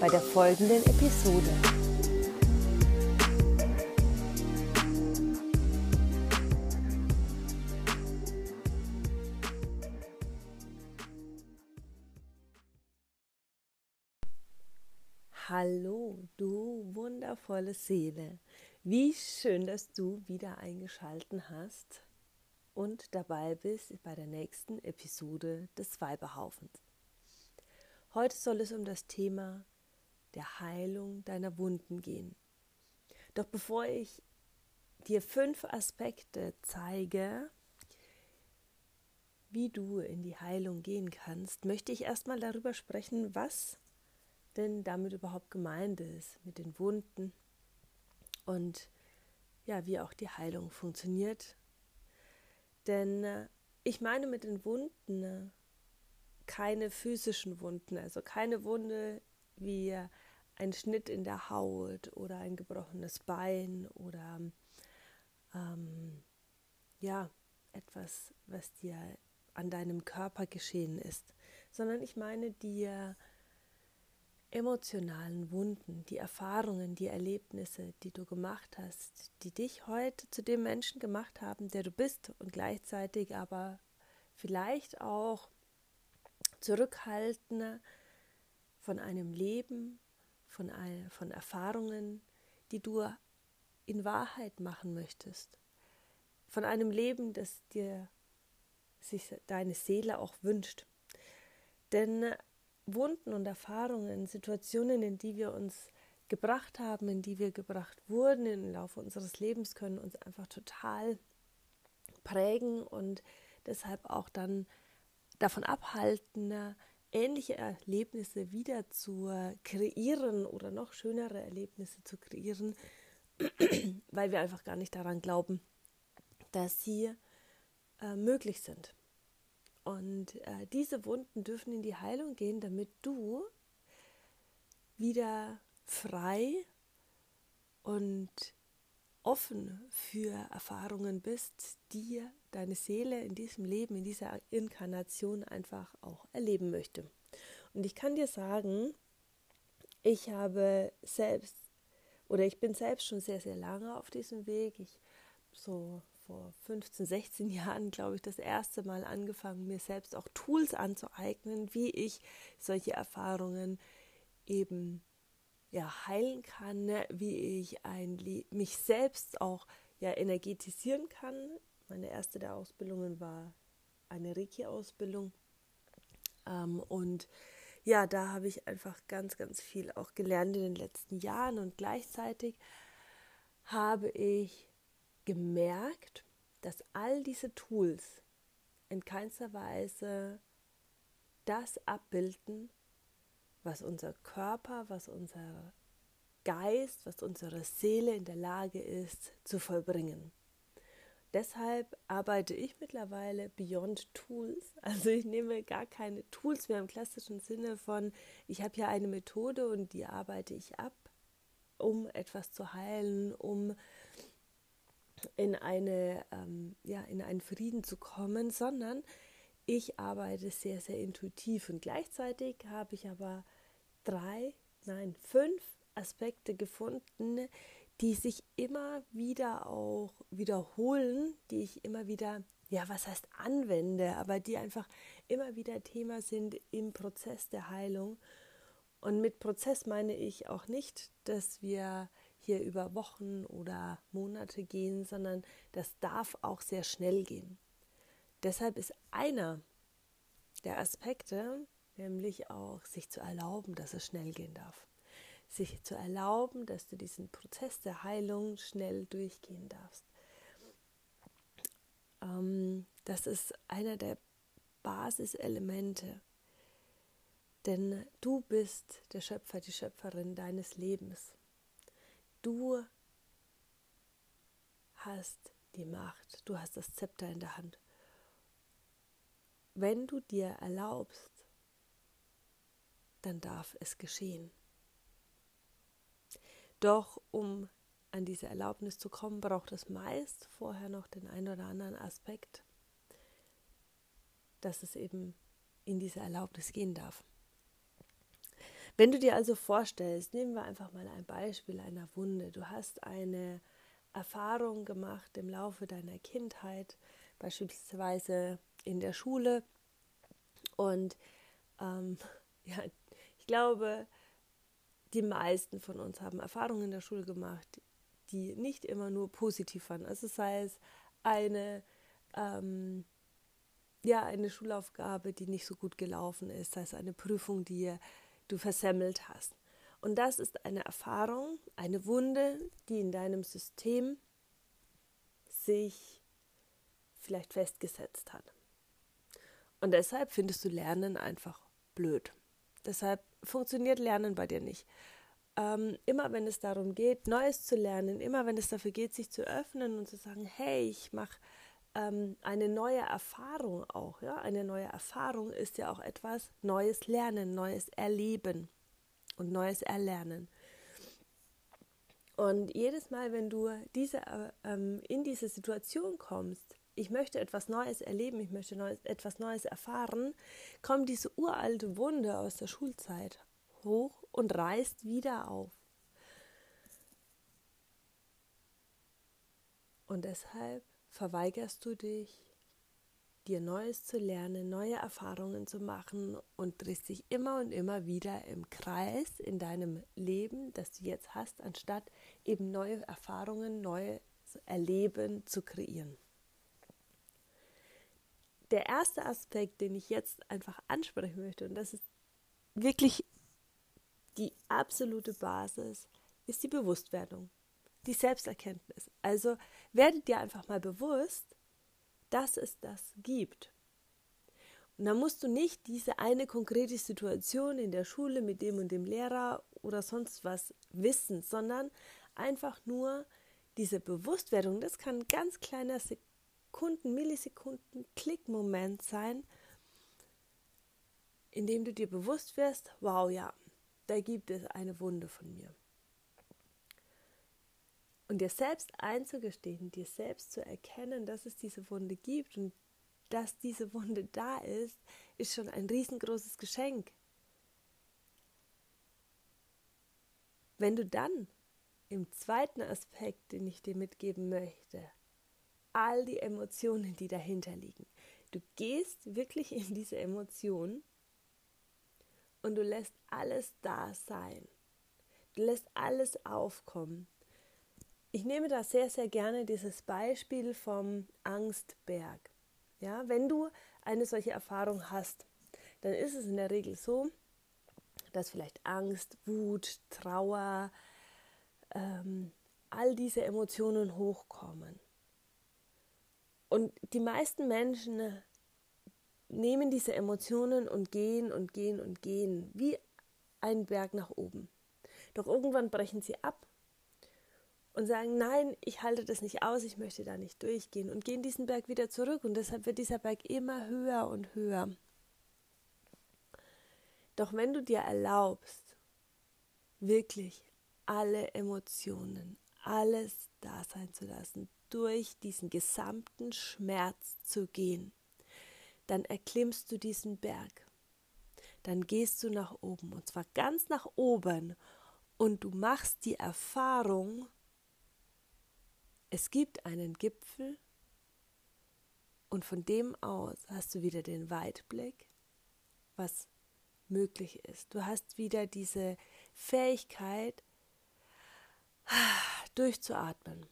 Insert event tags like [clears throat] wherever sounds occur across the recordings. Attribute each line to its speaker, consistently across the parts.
Speaker 1: bei der folgenden Episode. Hallo, du wundervolle Seele. Wie schön, dass du wieder eingeschalten hast und dabei bist bei der nächsten Episode des Weiberhaufens. Heute soll es um das Thema der Heilung deiner Wunden gehen. Doch bevor ich dir fünf Aspekte zeige, wie du in die Heilung gehen kannst, möchte ich erstmal darüber sprechen, was denn damit überhaupt gemeint ist mit den Wunden und ja, wie auch die Heilung funktioniert denn äh, ich meine mit den Wunden äh, keine physischen Wunden, also keine Wunde wie ein Schnitt in der Haut oder ein gebrochenes Bein oder ähm, ja, etwas, was dir an deinem Körper geschehen ist, sondern ich meine dir emotionalen Wunden, die Erfahrungen, die Erlebnisse, die du gemacht hast, die dich heute zu dem Menschen gemacht haben, der du bist und gleichzeitig aber vielleicht auch zurückhaltender von einem Leben, von, von Erfahrungen, die du in Wahrheit machen möchtest, von einem Leben, das dir sich deine Seele auch wünscht. Denn Wunden und Erfahrungen, Situationen, in die wir uns gebracht haben, in die wir gebracht wurden im Laufe unseres Lebens, können uns einfach total prägen und deshalb auch dann davon abhalten, ähnliche Erlebnisse wieder zu kreieren oder noch schönere Erlebnisse zu kreieren, [clears throat] weil wir einfach gar nicht daran glauben, dass sie äh, möglich sind. Und äh, diese Wunden dürfen in die Heilung gehen, damit du wieder frei und offen für Erfahrungen bist, die deine Seele in diesem Leben, in dieser Inkarnation einfach auch erleben möchte. Und ich kann dir sagen, ich habe selbst oder ich bin selbst schon sehr, sehr lange auf diesem Weg. Ich so vor 15, 16 Jahren, glaube ich, das erste Mal angefangen, mir selbst auch Tools anzueignen, wie ich solche Erfahrungen eben ja, heilen kann, wie ich ein, mich selbst auch ja, energetisieren kann. Meine erste der Ausbildungen war eine Reiki-Ausbildung. Ähm, und ja, da habe ich einfach ganz, ganz viel auch gelernt in den letzten Jahren und gleichzeitig habe ich gemerkt, dass all diese Tools in keinster Weise das abbilden, was unser Körper, was unser Geist, was unsere Seele in der Lage ist zu vollbringen. Deshalb arbeite ich mittlerweile beyond Tools. [laughs] Also ich nehme gar keine Tools mehr im klassischen Sinne von, ich habe hier eine Methode und die arbeite ich ab, um etwas zu heilen, um in, eine, ähm, ja, in einen Frieden zu kommen, sondern ich arbeite sehr, sehr intuitiv und gleichzeitig habe ich aber drei, nein, fünf Aspekte gefunden, die sich immer wieder auch wiederholen, die ich immer wieder, ja, was heißt anwende, aber die einfach immer wieder Thema sind im Prozess der Heilung. Und mit Prozess meine ich auch nicht, dass wir hier über Wochen oder Monate gehen, sondern das darf auch sehr schnell gehen. Deshalb ist einer der Aspekte, nämlich auch sich zu erlauben, dass es schnell gehen darf. Sich zu erlauben, dass du diesen Prozess der Heilung schnell durchgehen darfst. Ähm, das ist einer der Basiselemente. Denn du bist der Schöpfer, die Schöpferin deines Lebens. Du hast die Macht, du hast das Zepter in der Hand. Wenn du dir erlaubst, dann darf es geschehen. Doch um an diese Erlaubnis zu kommen, braucht es meist vorher noch den einen oder anderen Aspekt, dass es eben in diese Erlaubnis gehen darf. Wenn du dir also vorstellst, nehmen wir einfach mal ein Beispiel einer Wunde. Du hast eine Erfahrung gemacht im Laufe deiner Kindheit, beispielsweise in der Schule. Und ähm, [laughs] ja, ich glaube, die meisten von uns haben Erfahrungen in der Schule gemacht, die nicht immer nur positiv waren. Also sei es eine, ähm, ja, eine Schulaufgabe, die nicht so gut gelaufen ist, sei es eine Prüfung, die du versemmelt hast. Und das ist eine Erfahrung, eine Wunde, die in deinem System sich vielleicht festgesetzt hat. Und deshalb findest du Lernen einfach blöd. Deshalb funktioniert Lernen bei dir nicht. Ähm, immer wenn es darum geht, Neues zu lernen, immer wenn es dafür geht, sich zu öffnen und zu sagen, hey, ich mache ähm, eine neue Erfahrung auch. Ja? Eine neue Erfahrung ist ja auch etwas Neues lernen, Neues erleben und Neues erlernen. Und jedes Mal, wenn du diese, äh, ähm, in diese Situation kommst, ich möchte etwas Neues erleben, ich möchte Neues, etwas Neues erfahren, kommt diese uralte Wunde aus der Schulzeit hoch und reißt wieder auf. Und deshalb verweigerst du dich, dir Neues zu lernen, neue Erfahrungen zu machen und drehst dich immer und immer wieder im Kreis in deinem Leben, das du jetzt hast, anstatt eben neue Erfahrungen, neue Erleben zu kreieren. Der erste Aspekt, den ich jetzt einfach ansprechen möchte, und das ist wirklich die absolute Basis, ist die Bewusstwerdung die Selbsterkenntnis. Also werdet dir einfach mal bewusst, dass es das gibt. Und dann musst du nicht diese eine konkrete Situation in der Schule mit dem und dem Lehrer oder sonst was wissen, sondern einfach nur diese Bewusstwerdung. Das kann ein ganz kleiner Sekunden, Millisekunden, Klickmoment sein, in dem du dir bewusst wirst, wow, ja, da gibt es eine Wunde von mir. Und dir selbst einzugestehen, dir selbst zu erkennen, dass es diese Wunde gibt und dass diese Wunde da ist, ist schon ein riesengroßes Geschenk. Wenn du dann im zweiten Aspekt, den ich dir mitgeben möchte, all die Emotionen, die dahinter liegen, du gehst wirklich in diese Emotion und du lässt alles da sein. Du lässt alles aufkommen. Ich nehme da sehr, sehr gerne dieses Beispiel vom Angstberg. Ja, wenn du eine solche Erfahrung hast, dann ist es in der Regel so, dass vielleicht Angst, Wut, Trauer, ähm, all diese Emotionen hochkommen. Und die meisten Menschen nehmen diese Emotionen und gehen und gehen und gehen wie ein Berg nach oben. Doch irgendwann brechen sie ab und sagen, nein, ich halte das nicht aus, ich möchte da nicht durchgehen und gehen diesen Berg wieder zurück und deshalb wird dieser Berg immer höher und höher. Doch wenn du dir erlaubst, wirklich alle Emotionen, alles da sein zu lassen, durch diesen gesamten Schmerz zu gehen, dann erklimmst du diesen Berg. Dann gehst du nach oben und zwar ganz nach oben und du machst die Erfahrung, es gibt einen Gipfel und von dem aus hast du wieder den Weitblick, was möglich ist. Du hast wieder diese Fähigkeit, durchzuatmen.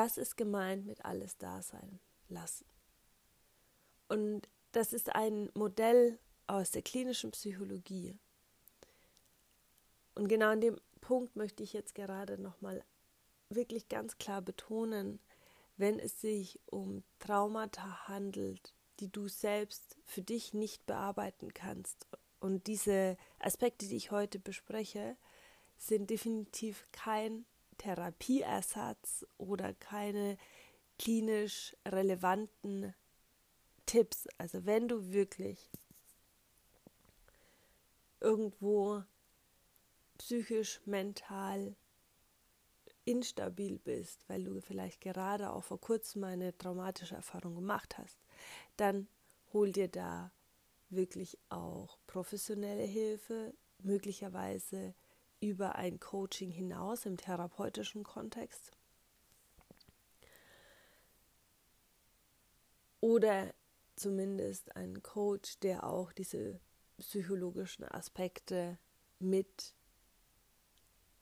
Speaker 1: Das ist gemeint mit alles Dasein lassen. Und das ist ein Modell aus der klinischen Psychologie. Und genau an dem Punkt möchte ich jetzt gerade nochmal wirklich ganz klar betonen, wenn es sich um Traumata handelt, die du selbst für dich nicht bearbeiten kannst. Und diese Aspekte, die ich heute bespreche, sind definitiv kein Therapieersatz oder keine klinisch relevanten Tipps. Also wenn du wirklich irgendwo psychisch, mental instabil bist, weil du vielleicht gerade auch vor kurzem eine traumatische Erfahrung gemacht hast, dann hol dir da wirklich auch professionelle Hilfe, möglicherweise über ein Coaching hinaus im therapeutischen Kontext. Oder zumindest einen Coach, der auch diese psychologischen Aspekte mit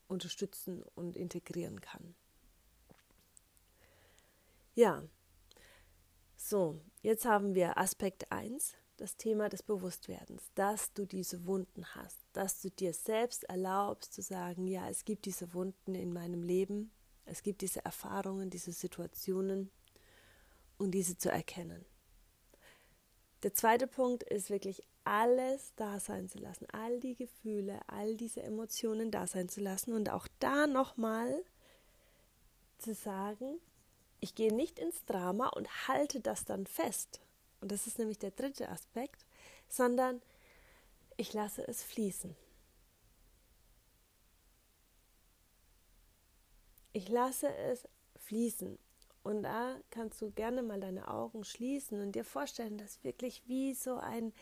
Speaker 1: unterstützen und integrieren kann. Ja, so, jetzt haben wir Aspekt 1, das Thema des Bewusstwerdens, dass du diese Wunden hast, dass du dir selbst erlaubst zu sagen, ja, es gibt diese Wunden in meinem Leben, es gibt diese Erfahrungen, diese Situationen und diese zu erkennen. Der zweite Punkt ist wirklich alles da sein zu lassen, all die Gefühle, all diese Emotionen da sein zu lassen und auch da nochmal zu sagen, ich gehe nicht ins Drama und halte das dann fest. Und das ist nämlich der dritte Aspekt, sondern ich lasse es fließen. Ich lasse es fließen. Und da kannst du gerne mal deine Augen schließen und dir vorstellen, dass wirklich wie so ein,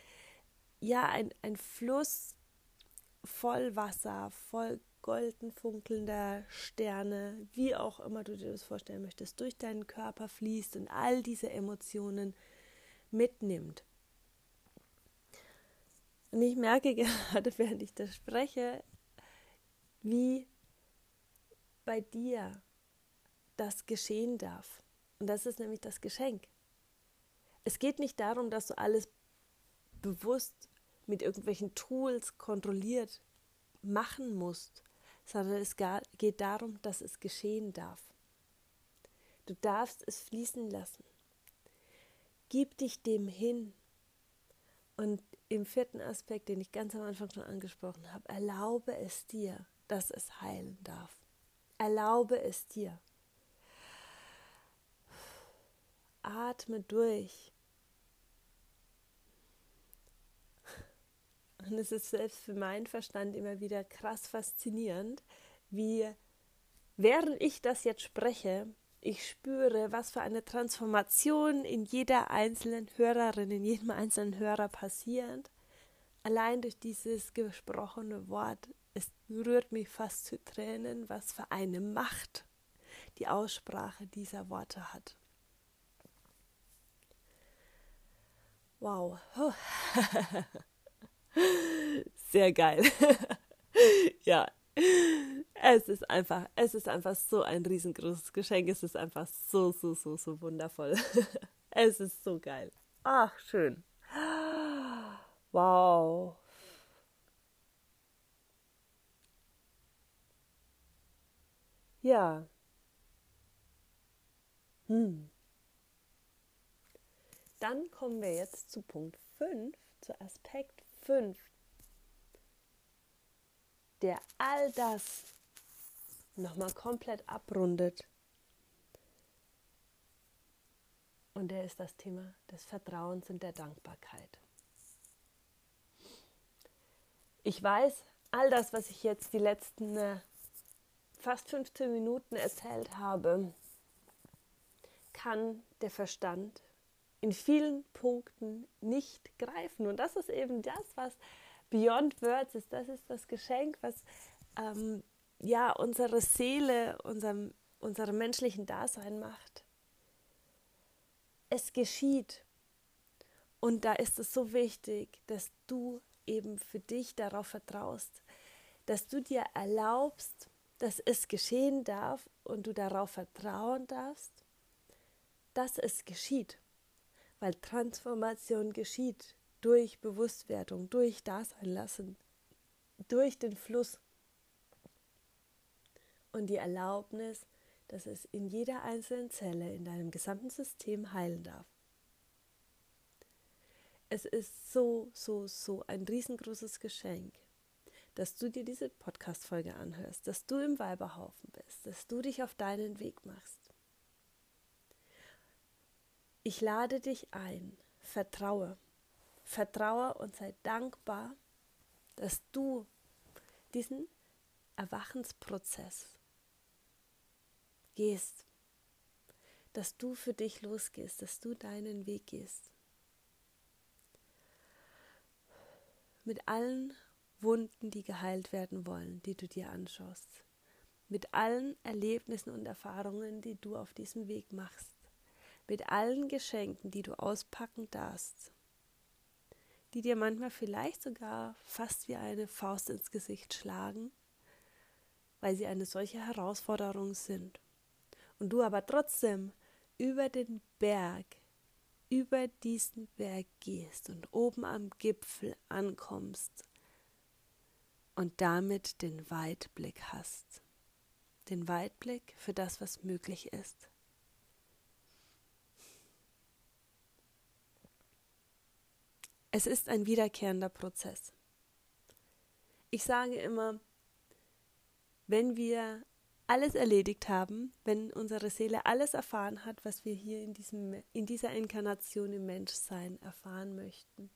Speaker 1: ja, ein, ein Fluss voll Wasser, voll golden funkelnder Sterne, wie auch immer du dir das vorstellen möchtest, durch deinen Körper fließt und all diese Emotionen mitnimmt. Und ich merke [laughs] gerade, während ich das spreche, wie bei dir das geschehen darf. Und das ist nämlich das Geschenk. Es geht nicht darum, dass du alles bewusst mit irgendwelchen Tools kontrolliert machen musst, sondern es geht darum, dass es geschehen darf. Du darfst es fließen lassen. Gib dich dem hin. Und im vierten Aspekt, den ich ganz am Anfang schon angesprochen habe, erlaube es dir, dass es heilen darf. Erlaube es dir. Atme durch. Und es ist selbst für meinen Verstand immer wieder krass faszinierend, wie während ich das jetzt spreche, ich spüre, was für eine Transformation in jeder einzelnen Hörerin, in jedem einzelnen Hörer passiert. Allein durch dieses gesprochene Wort, es rührt mich fast zu Tränen, was für eine Macht die Aussprache dieser Worte hat. Wow. [laughs] Sehr geil. [laughs] ja, es ist einfach, es ist einfach so ein riesengroßes Geschenk. Es ist einfach so, so, so, so wundervoll. [laughs] es ist so geil. Ach, schön. Wow. Ja. Hm. Dann kommen wir jetzt zu Punkt 5, zu Aspekt 5, der all das nochmal komplett abrundet. Und der ist das Thema des Vertrauens und der Dankbarkeit. Ich weiß, all das, was ich jetzt die letzten äh, fast 15 Minuten erzählt habe, kann der Verstand in vielen Punkten nicht greifen. Und das ist eben das, was Beyond Words ist. Das ist das Geschenk, was ähm, ja unsere Seele, unserem, unserem menschlichen Dasein macht. Es geschieht. Und da ist es so wichtig, dass du eben für dich darauf vertraust, dass du dir erlaubst, dass es geschehen darf und du darauf vertrauen darfst, dass es geschieht weil Transformation geschieht durch Bewusstwerdung, durch Daseinlassen, durch den Fluss und die Erlaubnis, dass es in jeder einzelnen Zelle in deinem gesamten System heilen darf. es ist so, so, so ein riesengroßes Geschenk, dass du dir diese Podcast-Folge anhörst, dass du im Weiberhaufen bist, dass du dich auf deinen Weg machst. Ich lade dich ein, vertraue, vertraue und sei dankbar, dass du diesen Erwachensprozess gehst, dass du für dich losgehst, dass du deinen Weg gehst. Mit allen Wunden, die geheilt werden wollen, die du dir anschaust. Mit allen Erlebnissen und Erfahrungen, die du auf diesem Weg machst. Mit allen Geschenken, die du auspacken darfst. Die dir manchmal vielleicht sogar fast wie eine Faust ins Gesicht schlagen, weil sie eine solche Herausforderung sind und du aber trotzdem über den Berg, über diesen Berg gehst und oben am Gipfel ankommst und damit den Weitblick hast. Den Weitblick für das, was möglich ist. Es ist ein wiederkehrender Prozess. Ich sage immer, wenn wir alles erledigt haben, wenn unsere Seele alles erfahren hat, was wir hier in, diesem, in dieser Inkarnation im Menschsein erfahren möchten,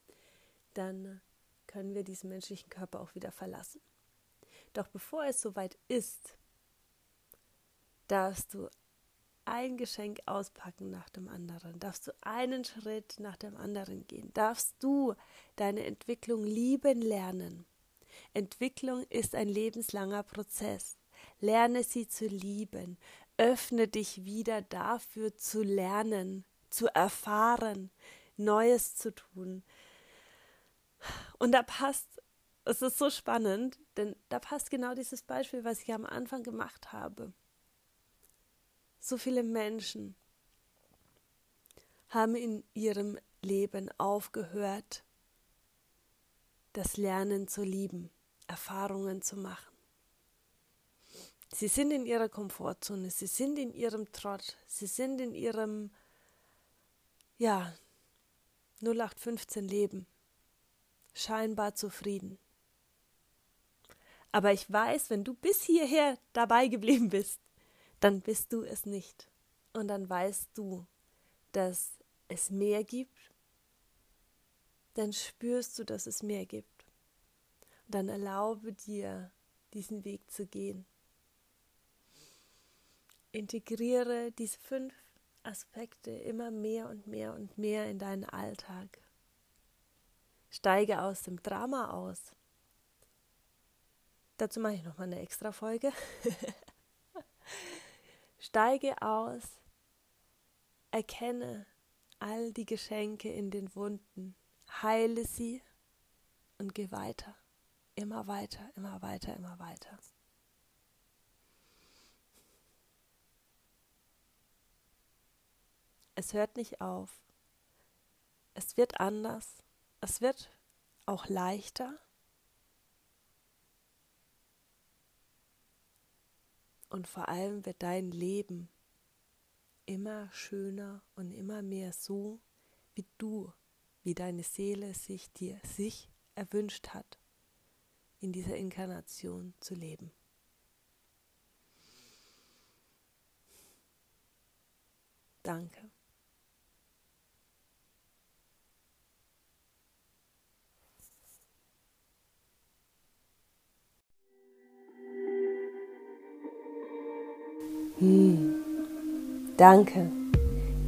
Speaker 1: dann können wir diesen menschlichen Körper auch wieder verlassen. Doch bevor es soweit ist, darfst du ein Geschenk auspacken nach dem anderen, darfst du einen Schritt nach dem anderen gehen, darfst du deine Entwicklung lieben lernen. Entwicklung ist ein lebenslanger Prozess. Lerne sie zu lieben. Öffne dich wieder dafür zu lernen, zu erfahren, Neues zu tun. Und da passt, es ist so spannend, denn da passt genau dieses Beispiel, was ich am Anfang gemacht habe. So viele Menschen haben in ihrem Leben aufgehört, das Lernen zu lieben, Erfahrungen zu machen. Sie sind in ihrer Komfortzone, sie sind in ihrem Trott, sie sind in ihrem, ja, 0815 Leben, scheinbar zufrieden. Aber ich weiß, wenn du bis hierher dabei geblieben bist, dann bist du es nicht. Und dann weißt du, dass es mehr gibt. Dann spürst du, dass es mehr gibt. Und dann erlaube dir, diesen Weg zu gehen. Integriere diese fünf Aspekte immer mehr und mehr und mehr in deinen Alltag. Steige aus dem Drama aus. Dazu mache ich nochmal eine extra Folge. [laughs] Steige aus, erkenne all die Geschenke in den Wunden, heile sie und geh weiter. Immer weiter, immer weiter, immer weiter. Es hört nicht auf. Es wird anders. Es wird auch leichter. Und vor allem wird dein Leben immer schöner und immer mehr so, wie du, wie deine Seele sich dir sich erwünscht hat, in dieser Inkarnation zu leben. Danke. Hm. Danke.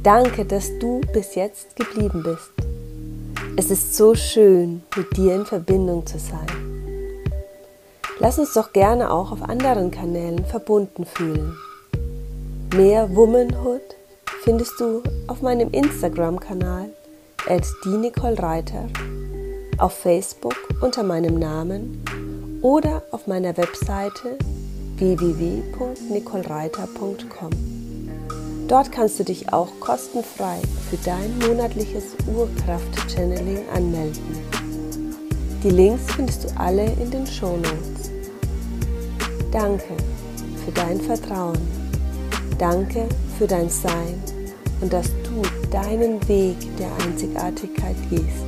Speaker 1: Danke, dass du bis jetzt geblieben bist. Es ist so schön, mit dir in Verbindung zu sein. Lass uns doch gerne auch auf anderen Kanälen verbunden fühlen. Mehr Womanhood findest du auf meinem Instagram-Kanal at Reiter, auf Facebook unter meinem Namen oder auf meiner Webseite www.nicolereiter.com. Dort kannst du dich auch kostenfrei für dein monatliches Urkraft-Channeling anmelden. Die Links findest du alle in den Shownotes. Danke für dein Vertrauen. Danke für dein Sein und dass du deinen Weg der Einzigartigkeit gehst.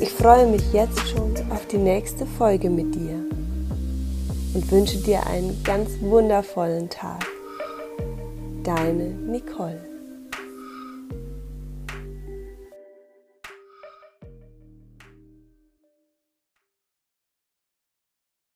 Speaker 1: Ich freue mich jetzt schon auf die nächste Folge mit dir und wünsche dir einen ganz wundervollen Tag. Deine Nicole.